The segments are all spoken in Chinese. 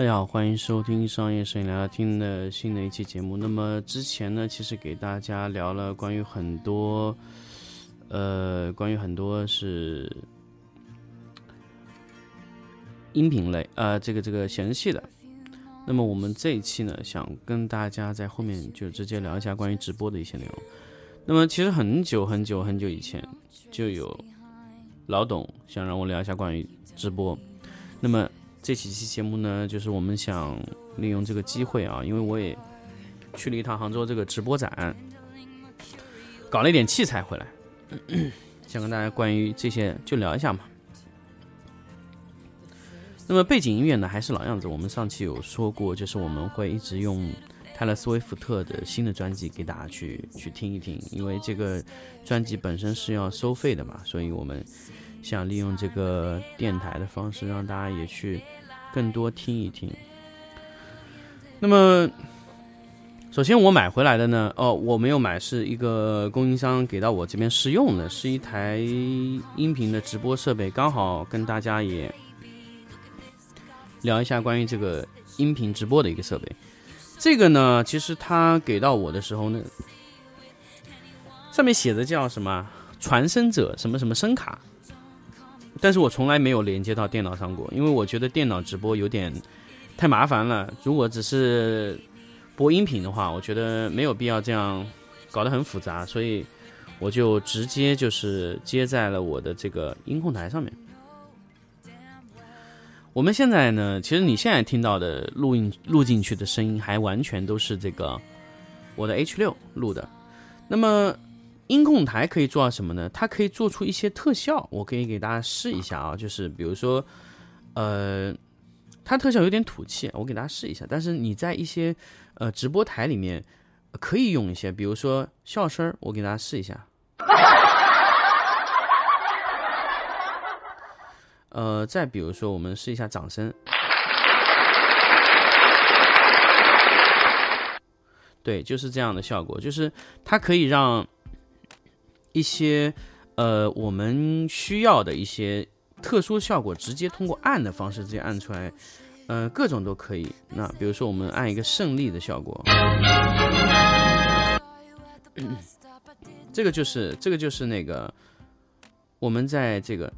大家好，欢迎收听商业摄影聊聊天的新的一期节目。那么之前呢，其实给大家聊了关于很多，呃，关于很多是音频类，呃，这个这个显示器的。那么我们这一期呢，想跟大家在后面就直接聊一下关于直播的一些内容。那么其实很久很久很久以前就有老董想让我聊一下关于直播。那么这几期节目呢，就是我们想利用这个机会啊，因为我也去了一趟杭州这个直播展，搞了一点器材回来，想跟大家关于这些就聊一下嘛。那么背景音乐呢，还是老样子，我们上期有说过，就是我们会一直用泰勒·斯威夫特的新的专辑给大家去去听一听，因为这个专辑本身是要收费的嘛，所以我们想利用这个电台的方式，让大家也去更多听一听。那么，首先我买回来的呢，哦，我没有买，是一个供应商给到我这边试用的，是一台音频的直播设备，刚好跟大家也聊一下关于这个音频直播的一个设备。这个呢，其实他给到我的时候呢，上面写的叫什么传声者什么什么声卡，但是我从来没有连接到电脑上过，因为我觉得电脑直播有点太麻烦了。如果只是播音频的话，我觉得没有必要这样搞得很复杂，所以我就直接就是接在了我的这个音控台上面。我们现在呢，其实你现在听到的录音录进去的声音，还完全都是这个我的 H 六录的。那么音控台可以做到什么呢？它可以做出一些特效，我可以给大家试一下啊，就是比如说，呃，它特效有点土气，我给大家试一下。但是你在一些呃直播台里面可以用一些，比如说笑声，我给大家试一下。呃，再比如说，我们试一下掌声。对，就是这样的效果，就是它可以让一些呃我们需要的一些特殊效果，直接通过按的方式直接按出来，呃，各种都可以。那比如说，我们按一个胜利的效果，这个就是这个就是那个我们在这个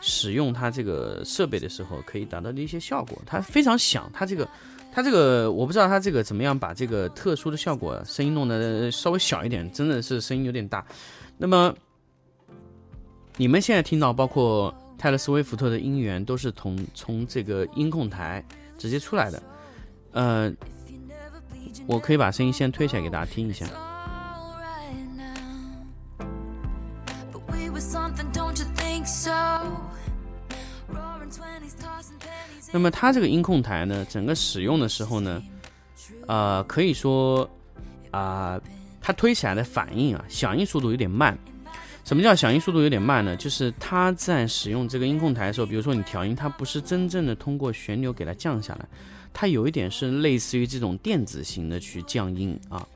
使用它这个设备的时候可以达到的一些效果。它非常响，它这个他这个我不知道他这个怎么样把这个特殊的效果声音弄得稍微小一点，真的是声音有点大。那么你们现在听到包括泰勒·斯威夫特的音源都是从从这个音控台直接出来的。呃，我可以把声音先推起来给大家听一下。那么它这个音控台呢，整个使用的时候呢，呃，可以说啊、它推起来的反应啊，响应速度有点慢。什么叫响应速度有点慢呢？就是它在使用这个音控台的时候，比如说你调音，它不是真正的通过旋钮给它降下来，它有一点是类似于这种电子型的去降音啊。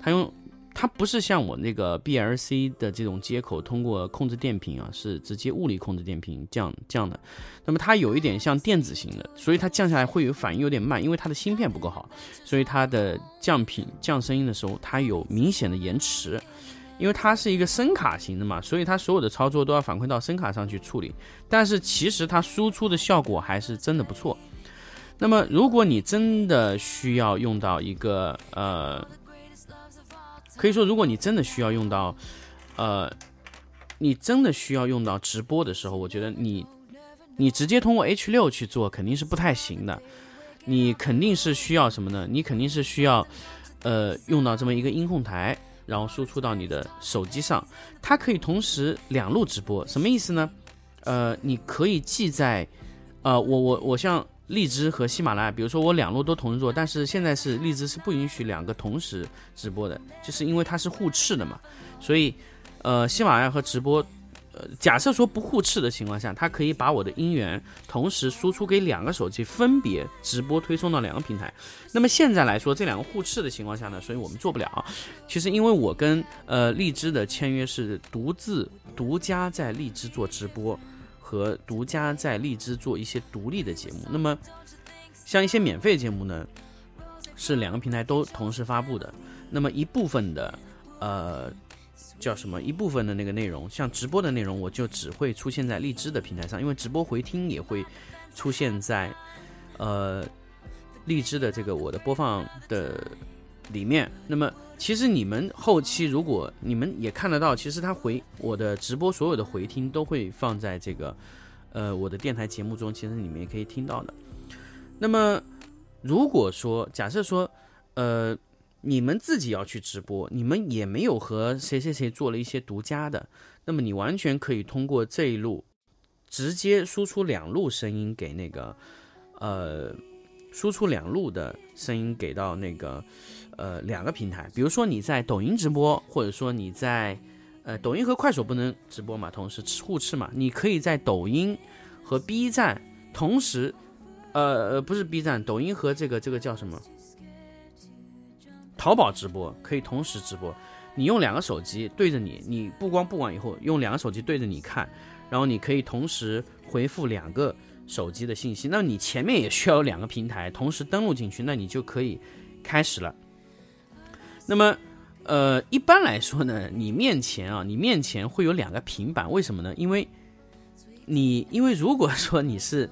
它用它不是像我那个 BLC 的这种接口，通过控制电瓶啊，是直接物理控制电瓶降降的。那么它有一点像电子型的，所以它降下来会有反应有点慢，因为它的芯片不够好，所以它的降频降声音的时候，它有明显的延迟。因为它是一个声卡型的嘛，所以它所有的操作都要反馈到声卡上去处理。但是其实它输出的效果还是真的不错。那么如果你真的需要用到一个呃，可以说如果你真的需要用到呃，你真的需要用到直播的时候，我觉得你你直接通过 H 六去做肯定是不太行的。你肯定是需要什么呢？你肯定是需要呃用到这么一个音控台，然后输出到你的手机上，它可以同时两路直播，什么意思呢？呃，你可以记在，呃，我我我像荔枝和喜马拉雅，比如说我两路都同时做，但是现在是荔枝是不允许两个同时直播的，就是因为它是互斥的嘛，所以呃，喜马拉雅和直播。呃，假设说不互斥的情况下，它可以把我的音源同时输出给两个手机，分别直播推送到两个平台。那么现在来说，这两个互斥的情况下呢，所以我们做不了。其实因为我跟呃荔枝的签约是独自独家在荔枝做直播，和独家在荔枝做一些独立的节目。那么像一些免费节目呢，是两个平台都同时发布的。那么一部分的呃。叫什么？一部分的那个内容，像直播的内容，我就只会出现在荔枝的平台上，因为直播回听也会出现在呃荔枝的这个我的播放的里面。那么，其实你们后期如果你们也看得到，其实他回我的直播所有的回听都会放在这个呃我的电台节目中，其实你们也可以听到的。那么，如果说假设说呃。你们自己要去直播，你们也没有和谁谁谁做了一些独家的，那么你完全可以通过这一路，直接输出两路声音给那个，呃，输出两路的声音给到那个，呃，两个平台。比如说你在抖音直播，或者说你在，呃，抖音和快手不能直播嘛，同时互斥嘛，你可以在抖音和 B 站同时，呃，不是 B 站，抖音和这个这个叫什么？淘宝直播可以同时直播，你用两个手机对着你，你不光不管以后用两个手机对着你看，然后你可以同时回复两个手机的信息。那你前面也需要有两个平台同时登录进去，那你就可以开始了。那么，呃，一般来说呢，你面前啊，你面前会有两个平板，为什么呢？因为你因为如果说你是。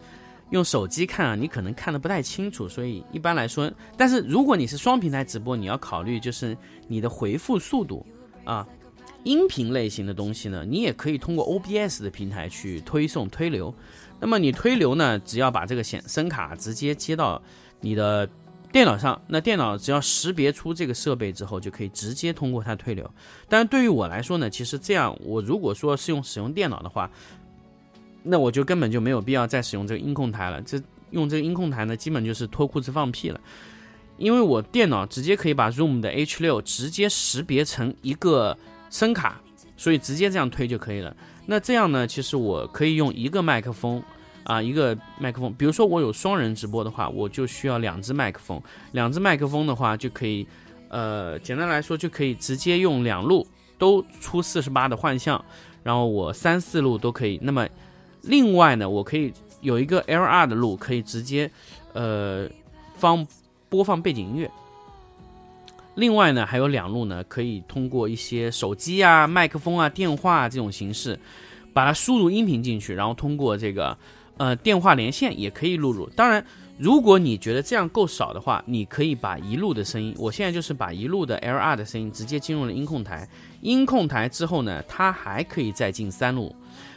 用手机看啊，你可能看的不太清楚，所以一般来说，但是如果你是双平台直播，你要考虑就是你的回复速度啊。音频类型的东西呢，你也可以通过 OBS 的平台去推送推流。那么你推流呢，只要把这个显声卡直接接到你的电脑上，那电脑只要识别出这个设备之后，就可以直接通过它推流。但是对于我来说呢，其实这样我如果说是用使用电脑的话。那我就根本就没有必要再使用这个音控台了。这用这个音控台呢，基本就是脱裤子放屁了。因为我电脑直接可以把 Zoom 的 H6 直接识别成一个声卡，所以直接这样推就可以了。那这样呢，其实我可以用一个麦克风啊，一个麦克风。比如说我有双人直播的话，我就需要两只麦克风。两只麦克风的话，就可以，呃，简单来说就可以直接用两路都出四十八的幻象，然后我三四路都可以。那么另外呢，我可以有一个 LR 的路，可以直接，呃，放播放背景音乐。另外呢，还有两路呢，可以通过一些手机啊、麦克风啊、电话这种形式，把它输入音频进去，然后通过这个呃电话连线也可以录入。当然，如果你觉得这样够少的话，你可以把一路的声音，我现在就是把一路的 LR 的声音直接进入了音控台，音控台之后呢，它还可以再进三路。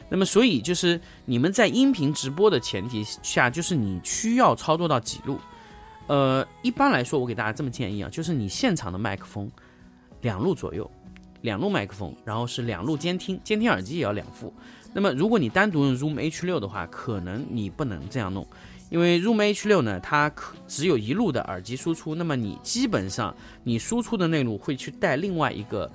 那么，所以就是你们在音频直播的前提下，就是你需要操作到几路？呃，一般来说，我给大家这么建议啊，就是你现场的麦克风两路左右，两路麦克风，然后是两路监听，监听耳机也要两副。那么，如果你单独用 Zoom H6 的话，可能你不能这样弄，因为 Zoom H6 呢，它可只有一路的耳机输出，那么你基本上你输出的内路会去带另外一个，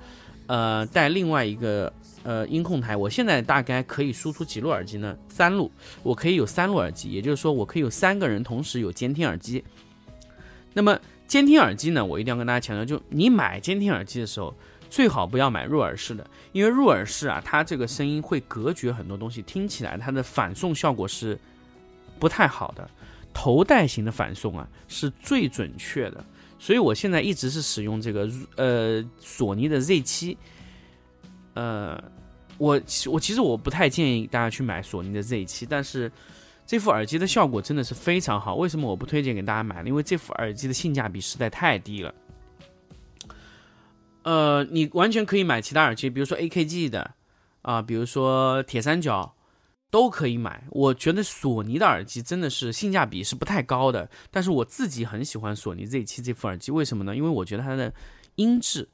呃，带另外一个。呃，音控台，我现在大概可以输出几路耳机呢？三路，我可以有三路耳机，也就是说，我可以有三个人同时有监听耳机。那么监听耳机呢，我一定要跟大家强调，就你买监听耳机的时候，最好不要买入耳式的，因为入耳式啊，它这个声音会隔绝很多东西，听起来它的反送效果是不太好的。头戴型的反送啊，是最准确的。所以我现在一直是使用这个呃索尼的 Z 七。呃，我我其实我不太建议大家去买索尼的 Z 七，但是这副耳机的效果真的是非常好。为什么我不推荐给大家买呢？因为这副耳机的性价比实在太低了。呃，你完全可以买其他耳机，比如说 AKG 的啊，比如说铁三角都可以买。我觉得索尼的耳机真的是性价比是不太高的，但是我自己很喜欢索尼 Z7 这副耳机，为什么呢？因为我觉得它的音质、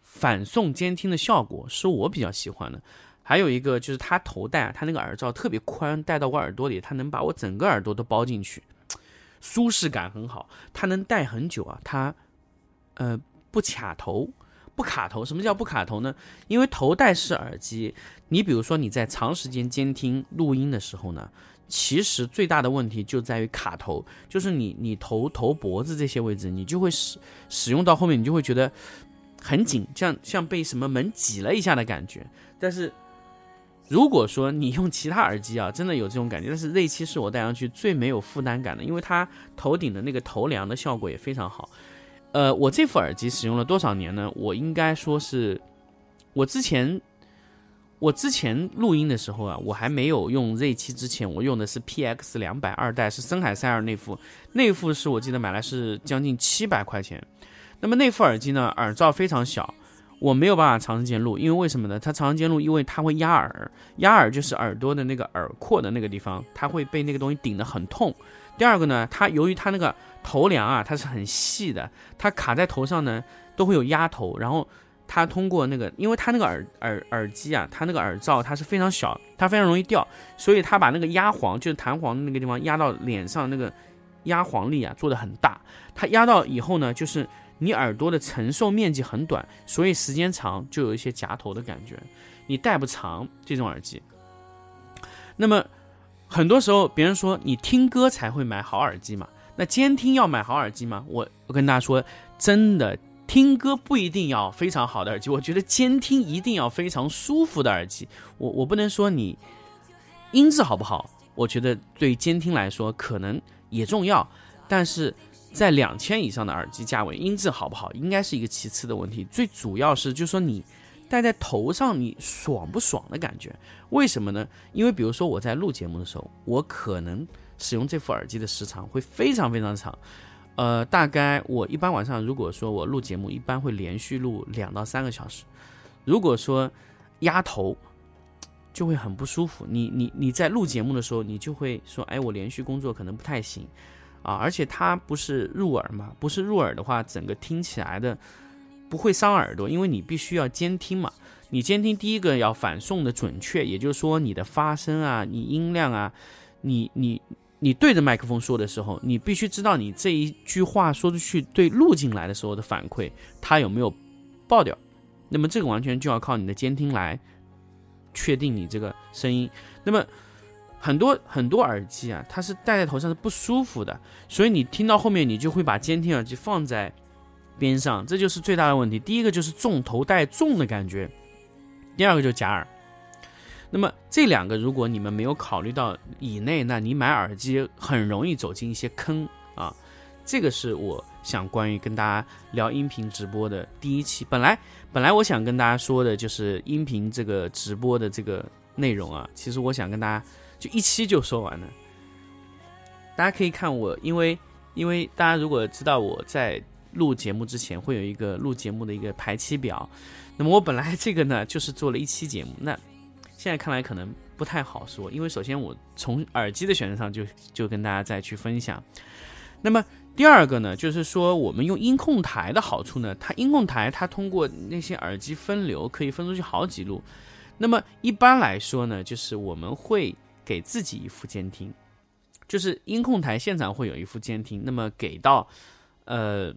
反送监听的效果是我比较喜欢的。还有一个就是它头戴，它那个耳罩特别宽，戴到我耳朵里，它能把我整个耳朵都包进去，舒适感很好。它能戴很久啊，它呃不卡头，不卡头。什么叫不卡头呢？因为头戴式耳机，你比如说你在长时间监听录音的时候呢，其实最大的问题就在于卡头，就是你你头头脖子这些位置，你就会使使用到后面，你就会觉得很紧，像像被什么门挤了一下的感觉。但是如果说你用其他耳机啊，真的有这种感觉，但是 Z 七是我戴上去最没有负担感的，因为它头顶的那个头梁的效果也非常好。呃，我这副耳机使用了多少年呢？我应该说是，我之前我之前录音的时候啊，我还没有用 Z 七之前，我用的是 PX 两百二代，是森海塞尔那副，那副是我记得买来是将近七百块钱。那么那副耳机呢，耳罩非常小。我没有办法长时间录，因为为什么呢？它长时间录，因为它会压耳，压耳就是耳朵的那个耳廓的那个地方，它会被那个东西顶得很痛。第二个呢，它由于它那个头梁啊，它是很细的，它卡在头上呢都会有压头。然后它通过那个，因为它那个耳耳耳机啊，它那个耳罩它是非常小，它非常容易掉，所以它把那个压簧，就是弹簧的那个地方压到脸上那个压黄力啊做的很大。它压到以后呢，就是。你耳朵的承受面积很短，所以时间长就有一些夹头的感觉。你戴不长这种耳机。那么很多时候别人说你听歌才会买好耳机嘛？那监听要买好耳机吗？我我跟大家说，真的听歌不一定要非常好的耳机，我觉得监听一定要非常舒服的耳机。我我不能说你音质好不好，我觉得对监听来说可能也重要，但是。在两千以上的耳机价位，音质好不好应该是一个其次的问题，最主要是就是说你戴在头上你爽不爽的感觉？为什么呢？因为比如说我在录节目的时候，我可能使用这副耳机的时长会非常非常长，呃，大概我一般晚上如果说我录节目，一般会连续录两到三个小时。如果说压头，就会很不舒服。你你你在录节目的时候，你就会说，哎，我连续工作可能不太行。啊，而且它不是入耳嘛，不是入耳的话，整个听起来的不会伤耳朵，因为你必须要监听嘛。你监听第一个要反送的准确，也就是说你的发声啊，你音量啊，你你你对着麦克风说的时候，你必须知道你这一句话说出去对录进来的时候的反馈，它有没有爆掉。那么这个完全就要靠你的监听来确定你这个声音。那么。很多很多耳机啊，它是戴在头上是不舒服的，所以你听到后面，你就会把监听耳机放在边上，这就是最大的问题。第一个就是重头戴重的感觉，第二个就是夹耳。那么这两个如果你们没有考虑到以内，那你买耳机很容易走进一些坑啊。这个是我想关于跟大家聊音频直播的第一期。本来本来我想跟大家说的就是音频这个直播的这个内容啊，其实我想跟大家。就一期就说完了，大家可以看我，因为因为大家如果知道我在录节目之前会有一个录节目的一个排期表，那么我本来这个呢就是做了一期节目，那现在看来可能不太好说，因为首先我从耳机的选择上就就跟大家再去分享，那么第二个呢就是说我们用音控台的好处呢，它音控台它通过那些耳机分流可以分出去好几路，那么一般来说呢就是我们会。给自己一副监听，就是音控台现场会有一副监听。那么给到，呃，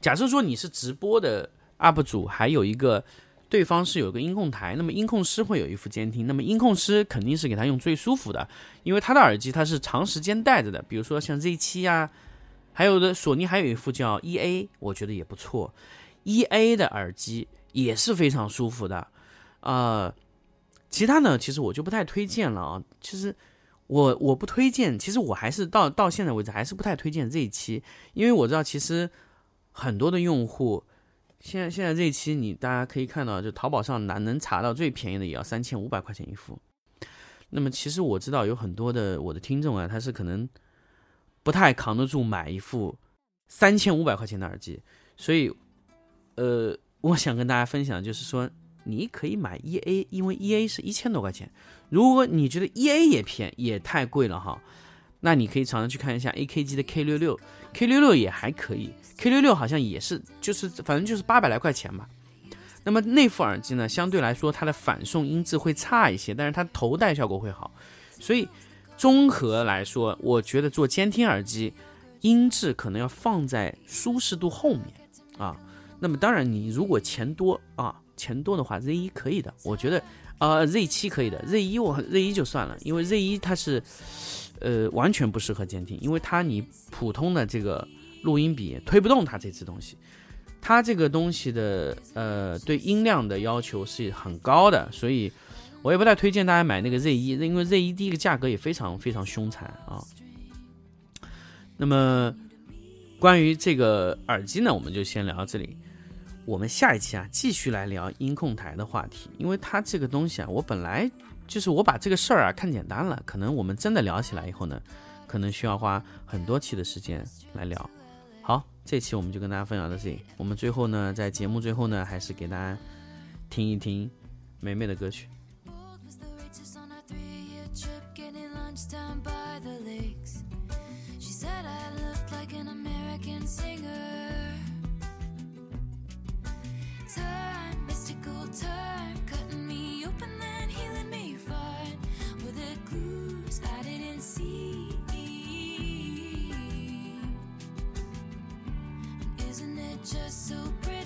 假设说你是直播的 UP 主，还有一个对方是有个音控台，那么音控师会有一副监听。那么音控师肯定是给他用最舒服的，因为他的耳机他是长时间戴着的。比如说像 Z 七啊，还有的索尼还有一副叫 EA，我觉得也不错。EA 的耳机也是非常舒服的，啊。其他呢，其实我就不太推荐了啊。其实我我不推荐，其实我还是到到现在为止还是不太推荐这一期，因为我知道其实很多的用户现在现在这一期你大家可以看到，就淘宝上哪能查到最便宜的也要三千五百块钱一副。那么其实我知道有很多的我的听众啊，他是可能不太扛得住买一副三千五百块钱的耳机，所以呃，我想跟大家分享就是说。你可以买 E A，因为 E A 是一千多块钱。如果你觉得 E A 也偏也太贵了哈，那你可以常常去看一下 A K G 的 K 六六，K 六六也还可以，K 六六好像也是，就是反正就是八百来块钱吧。那么那副耳机呢，相对来说它的反送音质会差一些，但是它头戴效果会好，所以综合来说，我觉得做监听耳机，音质可能要放在舒适度后面啊。那么当然，你如果钱多啊，钱多的话，Z 一可以的，我觉得。啊，Z 七可以的，Z 一我 Z 一就算了，因为 Z 一它是，呃，完全不适合监听，因为它你普通的这个录音笔推不动它这只东西，它这个东西的呃对音量的要求是很高的，所以我也不太推荐大家买那个 Z 一，因为 Z 一第一个价格也非常非常凶残啊。那么关于这个耳机呢，我们就先聊到这里。我们下一期啊，继续来聊音控台的话题，因为它这个东西啊，我本来就是我把这个事儿啊看简单了，可能我们真的聊起来以后呢，可能需要花很多期的时间来聊。好，这期我们就跟大家分享到这里。我们最后呢，在节目最后呢，还是给大家听一听美美的歌曲。just so pretty.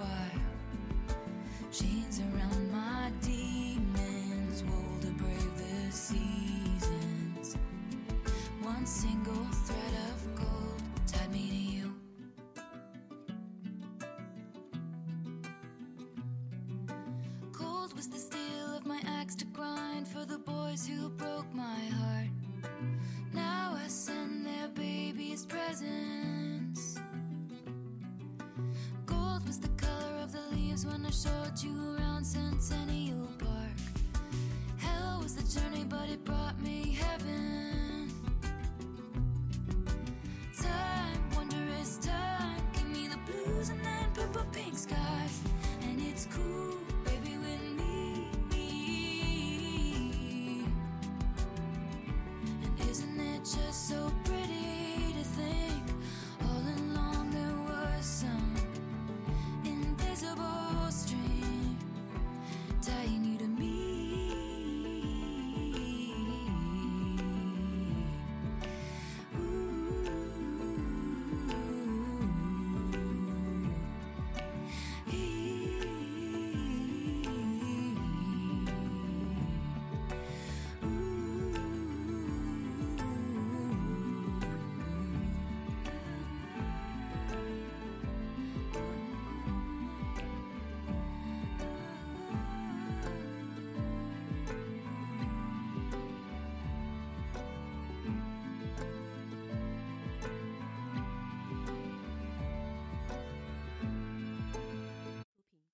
why. Showed you around Centennial